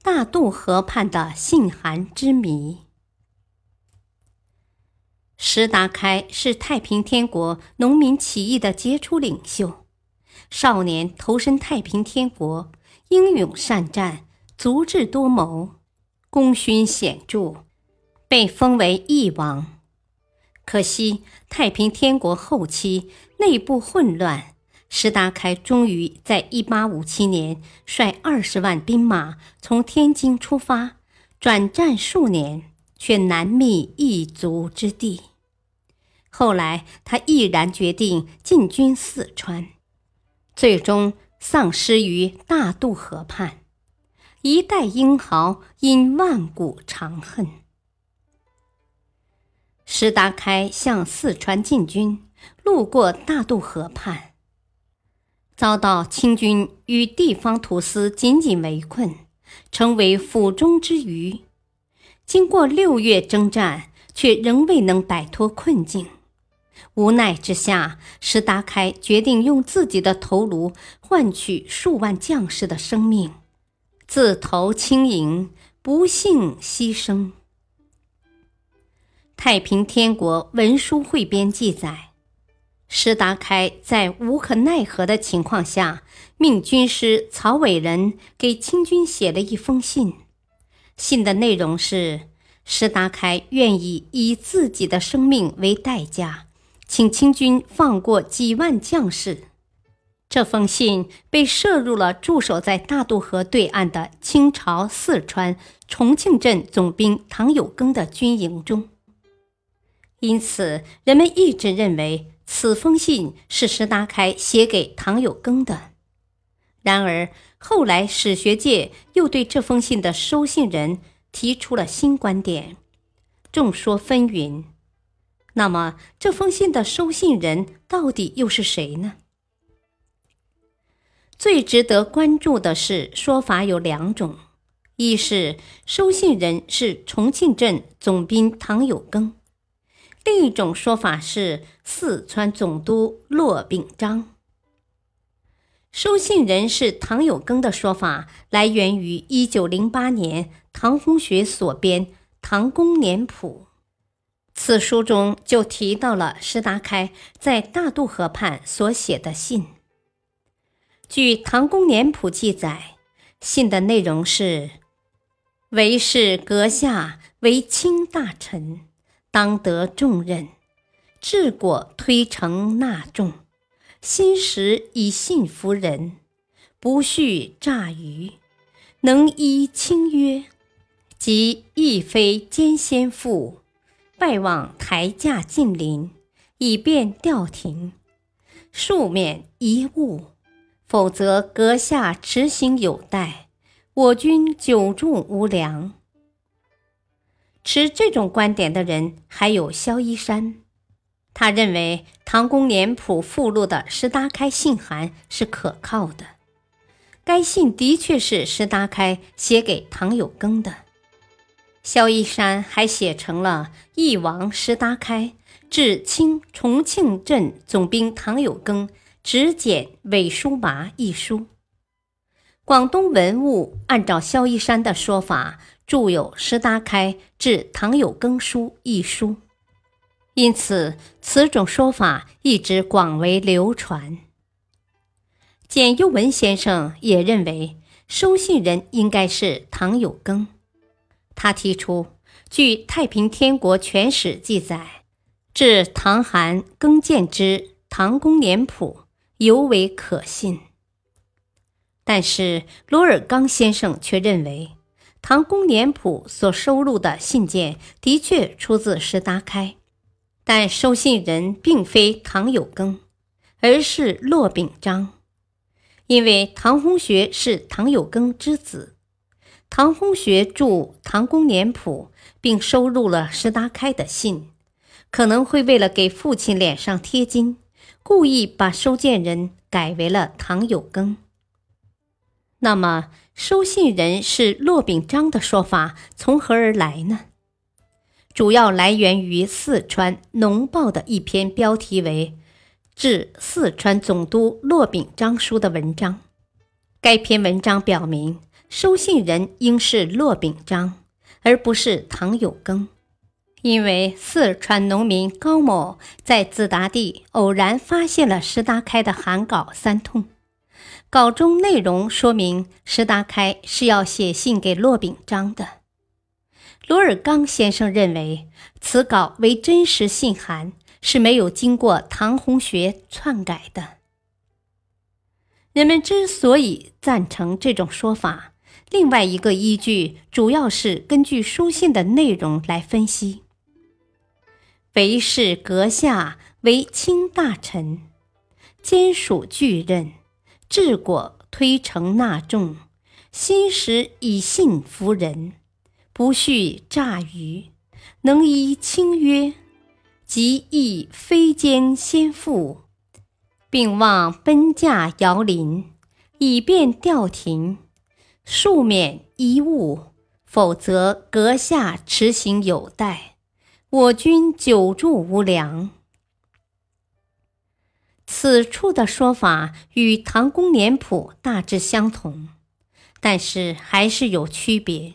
大渡河畔的信函之谜。石达开是太平天国农民起义的杰出领袖，少年投身太平天国，英勇善战，足智多谋，功勋显著，被封为义王。可惜太平天国后期内部混乱。石达开终于在1857年率二十万兵马从天津出发，转战数年，却难觅一足之地。后来，他毅然决定进军四川，最终丧失于大渡河畔。一代英豪因万古长恨。石达开向四川进军，路过大渡河畔。遭到清军与地方土司紧紧围困，成为府中之鱼。经过六月征战，却仍未能摆脱困境。无奈之下，石达开决定用自己的头颅换取数万将士的生命，自投青营，不幸牺牲。太平天国文书汇编记载。石达开在无可奈何的情况下，命军师曹伟仁给清军写了一封信。信的内容是：石达开愿意以自己的生命为代价，请清军放过几万将士。这封信被摄入了驻守在大渡河对岸的清朝四川重庆镇总兵唐有庚的军营中。因此，人们一直认为。此封信是石达开写给唐有庚的。然而，后来史学界又对这封信的收信人提出了新观点，众说纷纭。那么，这封信的收信人到底又是谁呢？最值得关注的是，说法有两种：一是收信人是重庆镇总兵唐有庚。另一种说法是四川总督骆秉章，收信人是唐有庚的说法来源于一九零八年唐洪学所编《唐公年谱》，此书中就提到了石达开在大渡河畔所写的信。据《唐公年谱》记载，信的内容是：“为是阁下为卿大臣。”当得重任，治国推诚纳众，心实以信服人，不恤诈愚，能依清约，即亦非奸先父，拜望台驾近邻，以便调停，庶免一误，否则阁下执行有待，我军久住无粮。持这种观点的人还有萧一山，他认为《唐公年谱》附录的石达开信函是可靠的，该信的确是石达开写给唐有庚的。萧一山还写成了《翼王石达开致清重庆镇总兵唐有庚直简伪书麻》一书。广东文物按照萧一山的说法。著有《石达开致唐有庚书》一书，因此此种说法一直广为流传。简又文先生也认为收信人应该是唐有庚，他提出，据《太平天国全史》记载，致唐韩庚建之《唐公年谱》尤为可信。但是罗尔刚先生却认为。《唐公年谱》所收录的信件的确出自石达开，但收信人并非唐有庚，而是骆秉章。因为唐洪学是唐有庚之子，唐洪学著《唐公年谱》，并收录了石达开的信，可能会为了给父亲脸上贴金，故意把收件人改为了唐有庚。那么，收信人是骆秉章的说法从何而来呢？主要来源于四川《农报》的一篇标题为《致四川总督骆秉章书》的文章。该篇文章表明，收信人应是骆秉章，而不是唐有庚，因为四川农民高某在自达地偶然发现了石达开的函稿三通。稿中内容说明，石达开是要写信给骆秉章的。罗尔刚先生认为，此稿为真实信函，是没有经过唐洪学篡改的。人们之所以赞成这种说法，另外一个依据主要是根据书信的内容来分析。为氏阁下为卿大臣，兼属巨任。治国推诚纳众，心实以信服人，不恤诈愚，能依清约，即亦非奸先父，并望奔驾遥临，以便调停，庶免一误，否则阁下持行有待，我军久住无粮。此处的说法与《唐公年谱》大致相同，但是还是有区别。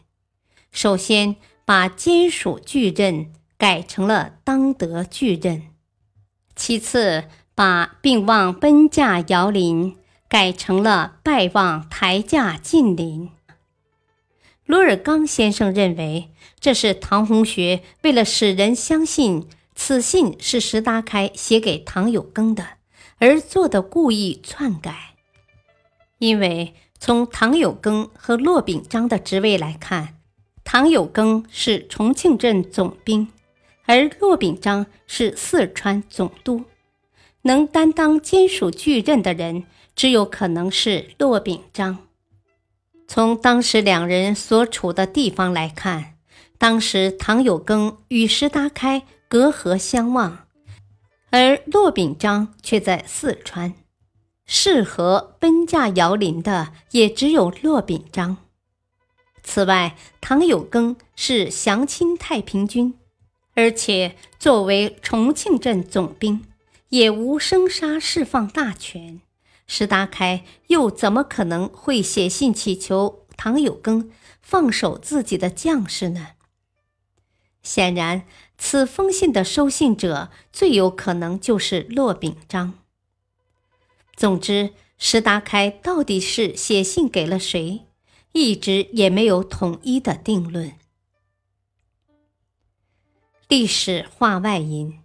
首先，把兼属巨任改成了当得巨任；其次，把并望奔驾遥临改成了拜望台驾近临。罗尔刚先生认为，这是唐洪学为了使人相信此信是石达开写给唐有庚的。而做的故意篡改，因为从唐有庚和骆秉章的职位来看，唐有庚是重庆镇总兵，而骆秉章是四川总督，能担当兼属巨任的人，只有可能是骆秉章。从当时两人所处的地方来看，当时唐有庚与石达开隔河相望。而骆秉章却在四川，适合奔驾遥临的也只有骆秉章。此外，唐有庚是降清太平军，而且作为重庆镇总兵，也无生杀释放大权。石达开又怎么可能会写信祈求唐有庚放手自己的将士呢？显然。此封信的收信者最有可能就是骆秉章。总之，石达开到底是写信给了谁，一直也没有统一的定论。历史话外音，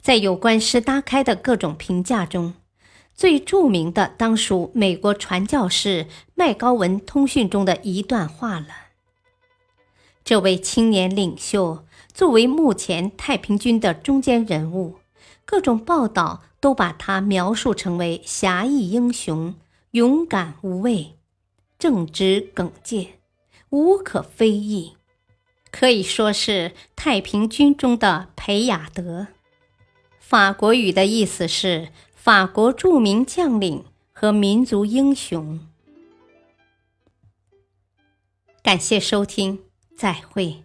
在有关石达开的各种评价中，最著名的当属美国传教士麦高文通讯中的一段话了。这位青年领袖。作为目前太平军的中坚人物，各种报道都把他描述成为侠义英雄、勇敢无畏、正直耿介、无可非议，可以说是太平军中的培亚德。法国语的意思是法国著名将领和民族英雄。感谢收听，再会。